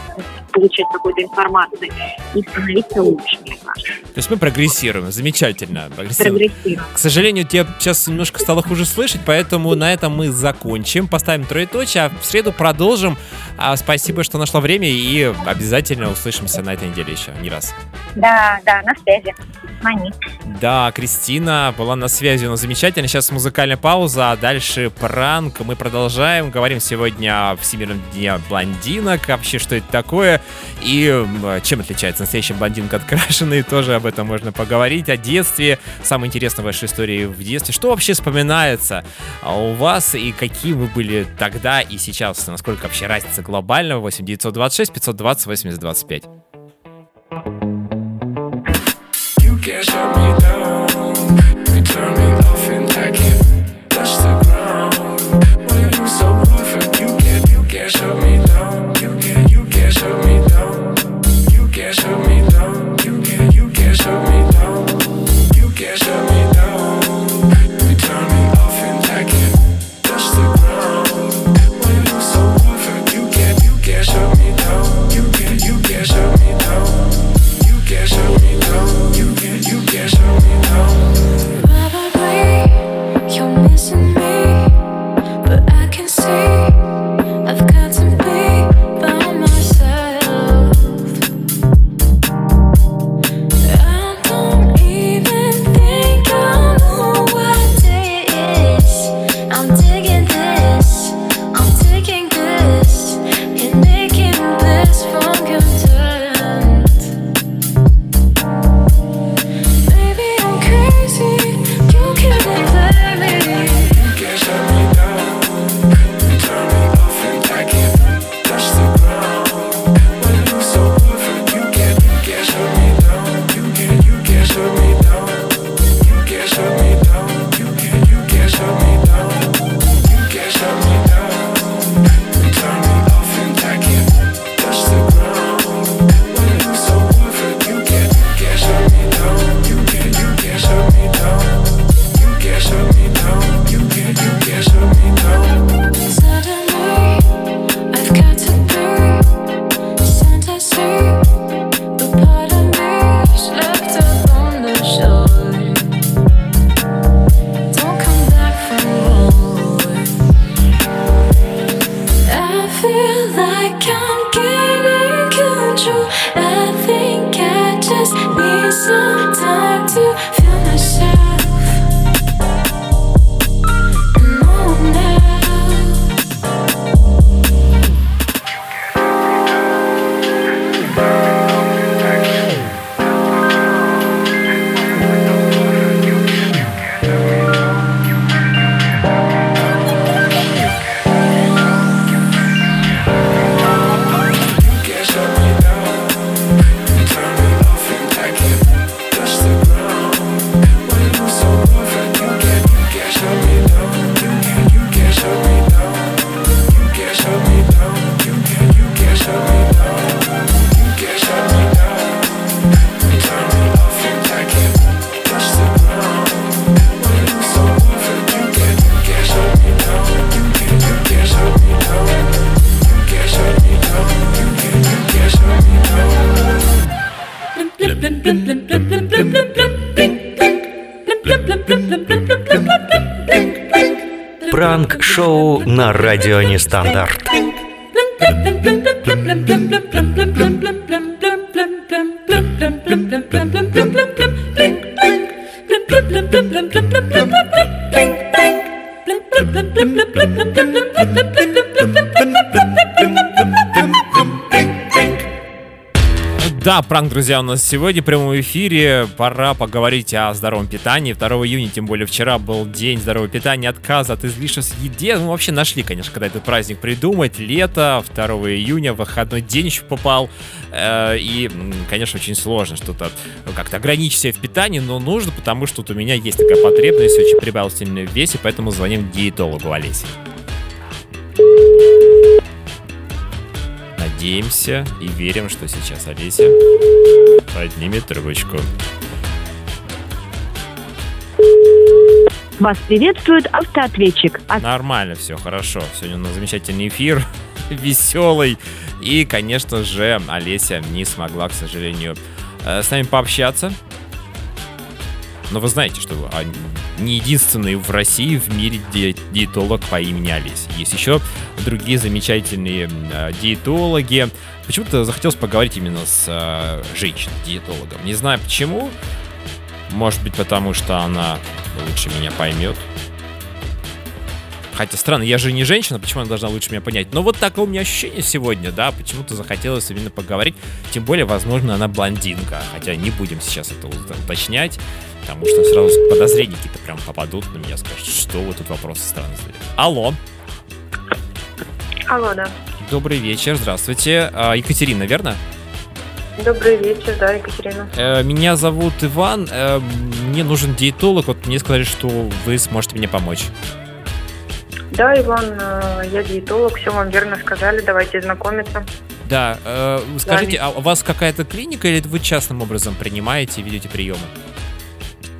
получать какую-то информацию, и становиться лучше, мне кажется. То есть мы прогрессируем, замечательно. прогрессируем. Прогрессируем. К сожалению, тебе сейчас немножко стало хуже слышать, поэтому на этом мы закончим, поставим троеточие, а в среду продолжим. А, спасибо, что нашла время, и обязательно услышимся на этой неделе еще не раз. Да, да, на связи. Звони. Да, Кристина была на связи, нас замечательно. Сейчас музыкальная пауза, а дальше пранк. Мы продолжаем. Говорим сегодня о Всемирном дне блондинок. Вообще, что это такое? И чем отличается настоящая блондинка от крашеной? Тоже об этом можно поговорить. О детстве. Самое интересное в вашей истории в детстве. Что вообще вспоминается у вас? И какие вы были тогда и сейчас? Насколько вообще разница глобальная? 8 926 520 80 25. You can't Радио Нестандарт. Да, пранк, друзья, у нас сегодня в прямом эфире. Пора поговорить о здоровом питании. 2 июня, тем более вчера был день здорового питания, отказ от излишеств еде. Мы вообще нашли, конечно, когда этот праздник придумать. Лето, 2 июня, выходной день еще попал. Э, И, конечно, очень сложно что-то ну, как-то ограничить себя в питании, но нужно, потому что вот у меня есть такая потребность, очень прибавил сильно в весе, поэтому звоним диетологу Олесе. Надеемся и верим, что сейчас Олеся поднимет трубочку. Вас приветствует автоответчик. А Нормально, все хорошо. Сегодня у нас замечательный эфир, (laughs) веселый. И, конечно же, Олеся не смогла, к сожалению, э, с нами пообщаться. Но вы знаете, что а, не единственный в России, в мире ди- диетолог по имени Олеся. Есть еще другие замечательные э, диетологи. Почему-то захотелось поговорить именно с э, женщиной-диетологом. Не знаю почему. Может быть, потому что она лучше меня поймет. Хотя странно, я же не женщина, почему она должна лучше меня понять? Но вот такое у меня ощущение сегодня, да, почему-то захотелось именно поговорить. Тем более, возможно, она блондинка. Хотя не будем сейчас это уточнять, потому что сразу подозрения какие-то прям попадут на меня, скажут, что вы тут вопросы странные задаете. Алло, Алло, да. добрый вечер, здравствуйте. А, Екатерина, верно? Добрый вечер, да, Екатерина. Э, Меня зовут Иван, э, мне нужен диетолог, вот мне сказали, что вы сможете мне помочь. Да, Иван, э, я диетолог, все вам верно сказали, давайте знакомиться. Да, э, скажите, а у вас какая-то клиника или вы частным образом принимаете и ведете приемы?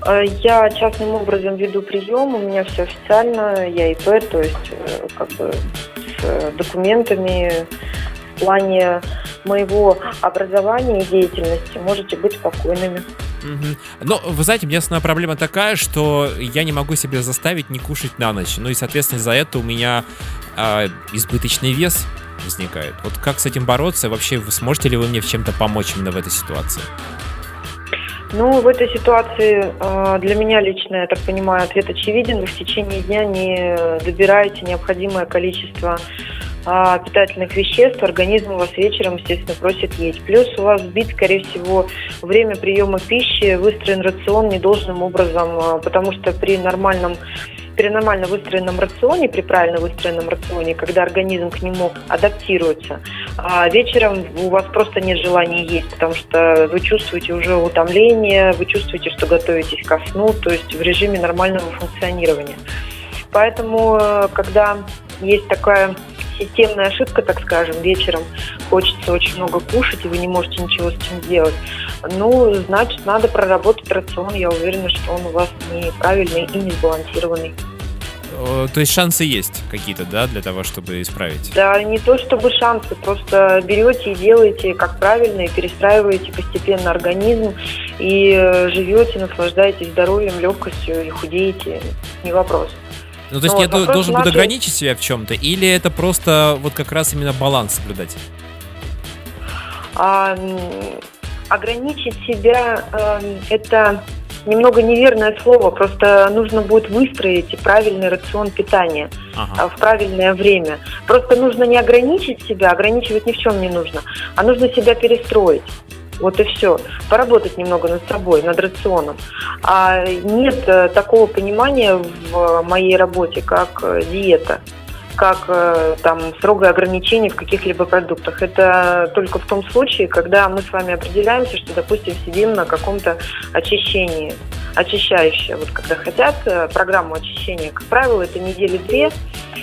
Э, Я частным образом веду прием, у меня все официально, я ИП, то есть э, как бы с документами в плане моего образования и деятельности можете быть спокойными. Мгм. Но, вы знаете, меня основная проблема такая, что я не могу себе заставить не кушать на ночь. Ну и, соответственно, из-за этого у меня а, избыточный вес возникает. Вот как с этим бороться? Вообще, вы сможете ли вы мне в чем-то помочь именно в этой ситуации? Ну, в этой ситуации э, для меня лично, я так понимаю, ответ очевиден. Вы в течение дня не добираете необходимое количество а, питательных веществ, организм у вас вечером, естественно, просит есть. Плюс у вас сбит, скорее всего, время приема пищи, выстроен рацион недолжным образом, а, потому что при нормальном при нормально выстроенном рационе, при правильно выстроенном рационе, когда организм к нему адаптируется, а вечером у вас просто нет желания есть, потому что вы чувствуете уже утомление, вы чувствуете, что готовитесь ко сну, то есть в режиме нормального функционирования. Поэтому, э, когда есть такая системная ошибка, так скажем, вечером хочется очень много кушать, и вы не можете ничего с этим сделать, ну, значит, надо проработать рацион. Я уверена, что он у вас неправильный и не сбалансированный. Э, То есть шансы есть какие-то, да, для того, чтобы исправить? Да, не то чтобы шансы, просто берете и делаете как правильно, и перестраиваете постепенно организм, и э, живете, наслаждаетесь здоровьем, легкостью, и худеете, не вопрос. Ну, то есть Ну, я вот должен буду нашей- ограничить себя в чем-то, или это просто вот как раз именно баланс соблюдать? А, ограничить себя эм, это немного неверное слово, просто нужно будет выстроить правильный рацион питания а, в правильное время. Просто нужно не ограничить себя, ограничивать ни в чем не нужно, а нужно себя перестроить. Вот и все. Поработать немного над собой, над рационом. А нет э, такого понимания в моей работе, как э, диета как э, там строгое ограничение в каких-либо продуктах. Это только в том случае, когда мы с вами определяемся, что, допустим, сидим на каком-то очищении, очищающее. Вот когда хотят э, программу очищения, как правило, это недели две,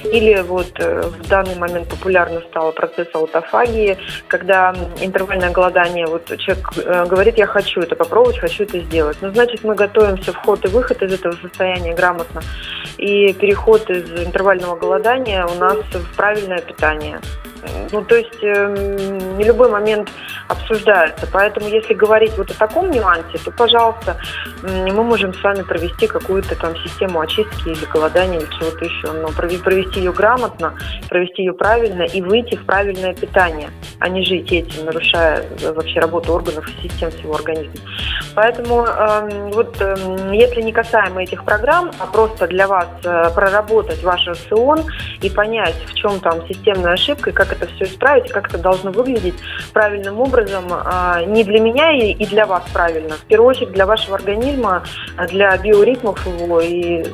или вот э, в данный момент популярно стал процесс аутофагии, когда интервальное голодание, вот человек говорит, я хочу это попробовать, хочу это сделать. Ну, значит, мы готовимся вход и выход из этого состояния грамотно. и переход из интервального голодания у нас правильное питание. Ну, то есть эм, не любой момент обсуждается. Поэтому, если говорить вот о таком нюансе, то, пожалуйста, м, мы можем с вами провести какую-то там систему очистки или голодания или чего-то еще. Но провести ее грамотно, провести ее правильно и выйти в правильное питание, а не жить этим, нарушая э, вообще работу органов и систем всего организма. Поэтому эм, вот эм, если не касаемо этих программ, а просто для вас э, проработать ваш рацион и понять, в чем там системная ошибка и как это все исправить, как это должно выглядеть правильным образом, а, не для меня и и для вас правильно. В первую очередь для вашего организма, а, для биоритмов его и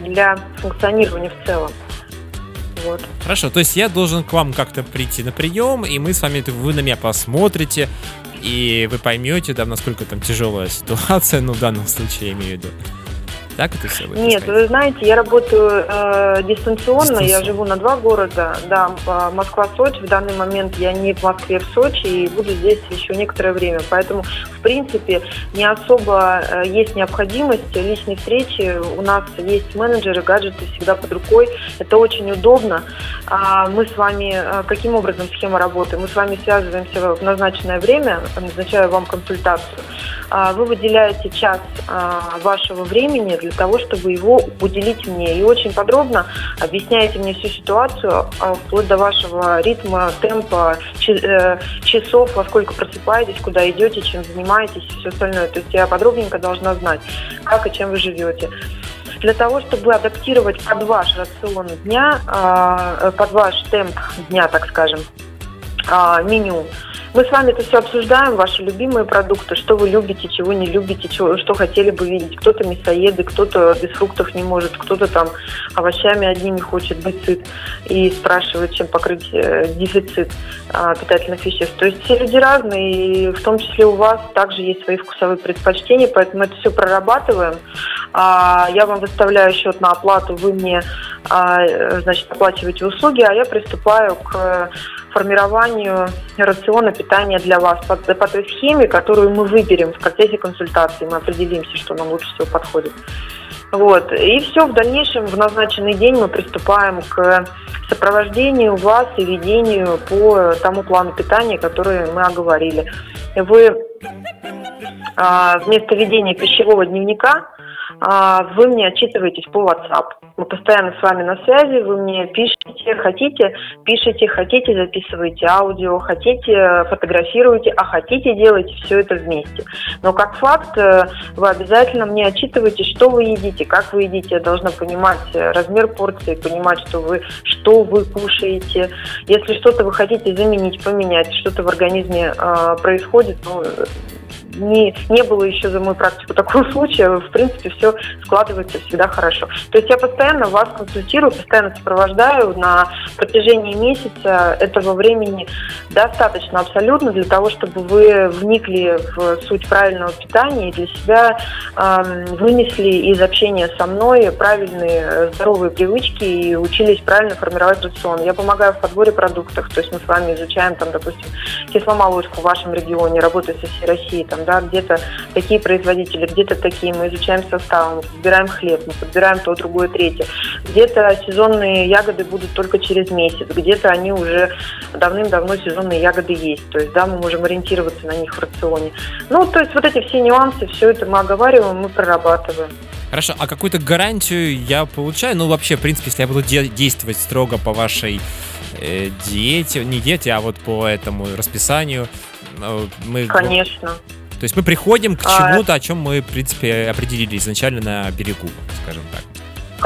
для функционирования в целом. Вот. Хорошо, то есть я должен к вам как-то прийти на прием, и мы с вами, вы на меня посмотрите, и вы поймете, да, насколько там тяжелая ситуация, ну, в данном случае я имею в виду. Так это все будет? Нет, вы знаете, я работаю э, дистанционно, я живу на два города, да, э, Москва-Сочи. В данный момент я не в Москве, в Сочи, и буду здесь еще некоторое время. Поэтому, в принципе, не особо э, есть необходимость личной встречи. У нас есть менеджеры, гаджеты всегда под рукой. Это очень удобно. А мы с вами, э, каким образом схема работы? Мы с вами связываемся в назначенное время, назначаю вам консультацию. А Вы выделяете час а, вашего времени для того, чтобы его уделить мне. И очень подробно объясняете мне всю ситуацию, а, вплоть до вашего ритма, темпа, э, часов, во сколько просыпаетесь, куда идете, чем занимаетесь и все остальное. То есть я подробненько должна знать, как и чем вы живете. Для того, чтобы адаптировать под ваш рацион дня, а, под ваш темп дня, так скажем, а, меню. Мы с вами это все обсуждаем, ваши любимые продукты, что вы любите, чего не любите, чего- что хотели бы видеть. Кто-то мясоеды, кто-то без фруктов не может, кто-то там овощами одними хочет быть сыт и спрашивает, чем покрыть э, дефицит а, питательных веществ. То есть все люди разные, и в том числе у вас также есть свои вкусовые предпочтения, поэтому это все прорабатываем. А, Я вам выставляю счет на оплату, вы мне а, э, значит, оплачиваете услуги, а я приступаю к формированию рациона питания для вас по, по той схеме, которую мы выберем в процессе консультации. Мы определимся, что нам лучше всего подходит. Вот. И все, в дальнейшем, в назначенный день мы приступаем к сопровождению вас и ведению по тому плану питания, который мы оговорили. Вы а, вместо ведения пищевого дневника вы мне отчитываетесь по WhatsApp. Мы постоянно с вами на связи, вы мне пишете, хотите, пишите, хотите, записывайте аудио, хотите, фотографируйте, а хотите, делайте все это вместе. Но как факт, э, вы обязательно мне отчитываете, что вы едите, как вы едите. Я должна понимать э, размер порции, понимать, что вы, что вы кушаете. Если что-то вы хотите заменить, поменять, что-то в организме э, происходит, ну, не, не было еще за мою практику такого (laughs) случая, в принципе, все складывается всегда хорошо. То есть я постоянно вас консультирую, постоянно сопровождаю на протяжении месяца этого времени достаточно абсолютно для того, чтобы вы вникли в суть правильного питания и для себя эм, вынесли из общения со мной правильные э, здоровые привычки и учились правильно формировать рацион. Я помогаю в подборе продуктов, то есть мы с вами изучаем, там, допустим, кисломолочку в вашем регионе, работая со всей Россией, там, да, где-то такие производители, где-то такие, мы изучаем составы, мы подбираем хлеб, мы подбираем то, другое, третье. Где-то сезонные ягоды будут только через месяц, где-то они уже давным-давно сезонные ягоды есть, то есть, да, мы можем ориентироваться на них в рационе. Ну, то есть вот эти все нюансы, все это мы оговариваем, мы прорабатываем. Хорошо, а какую-то гарантию я получаю? Ну, вообще, в принципе, если я буду де- действовать строго по вашей э, диете, не диете, а вот по этому расписанию, э, мы... Конечно. То есть мы приходим к А- чему-то, о чем мы, в принципе, определили изначально на берегу, скажем так.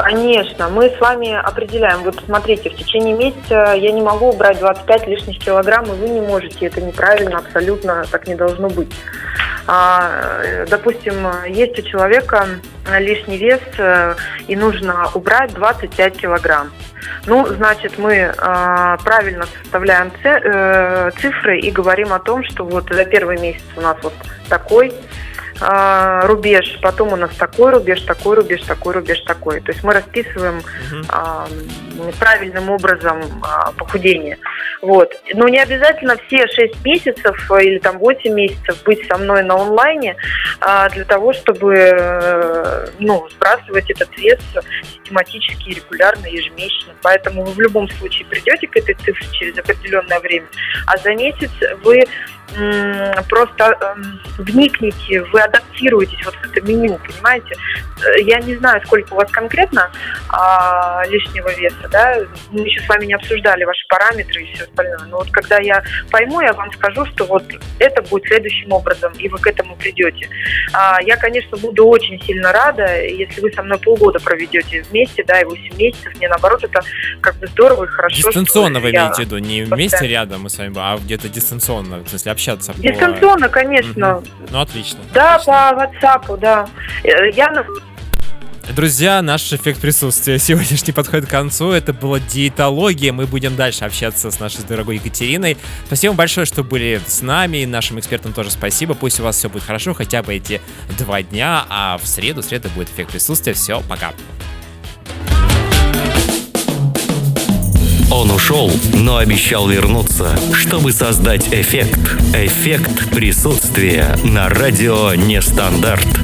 Конечно, мы с вами определяем. Вот смотрите, в течение месяца я не могу убрать 25 лишних килограмм, и вы не можете. Это неправильно, абсолютно так не должно быть. А, э, допустим, есть у человека лишний вес, э, и нужно убрать 25 килограмм. Ну, значит, мы а, правильно составляем э, цифры и говорим о том, что вот за первый месяц у нас вот такой, а, рубеж, потом у нас такой рубеж, такой рубеж, такой рубеж, такой. То есть мы расписываем а, правильным образом а, похудение. Вот. Но не обязательно все 6 месяцев или там 8 месяцев быть со мной на онлайне а, для того, чтобы э, ну, сбрасывать этот вес систематически, регулярно, ежемесячно. Поэтому вы в любом случае придете к этой цифре через определенное время, а за месяц вы просто эм, вникните, вы адаптируетесь вот в это меню, понимаете? Э, Я не знаю, сколько у вас конкретно а, лишнего веса, да, мы еще с вами не обсуждали ваши параметры и все остальное, но вот когда я пойму, я вам скажу, что вот это будет следующим образом, и вы к этому придете. А, я, конечно, буду очень сильно рада, если вы со мной полгода проведете вместе, да, и 8 месяцев, мне наоборот это как бы здорово и хорошо. Дистанционно вы имеете в виду, не вместе рядом мы с вами, а где-то дистанционно, в смысле общаться. по- Дистанционно, конечно. Ну, отлично. Да, по WhatsApp, да. Э, Я Друзья, наш эффект присутствия сегодняшний подходит к концу. Это была диетология. Мы будем дальше общаться с нашей дорогой Екатериной. Спасибо большое, что были с нами. И нашим экспертам тоже спасибо. Пусть у вас все будет хорошо, хотя бы эти два дня. А в среду, в среду будет эффект присутствия. Все, пока. Он ушел, но обещал вернуться, чтобы создать эффект. Эффект присутствия на радио Нестандарт.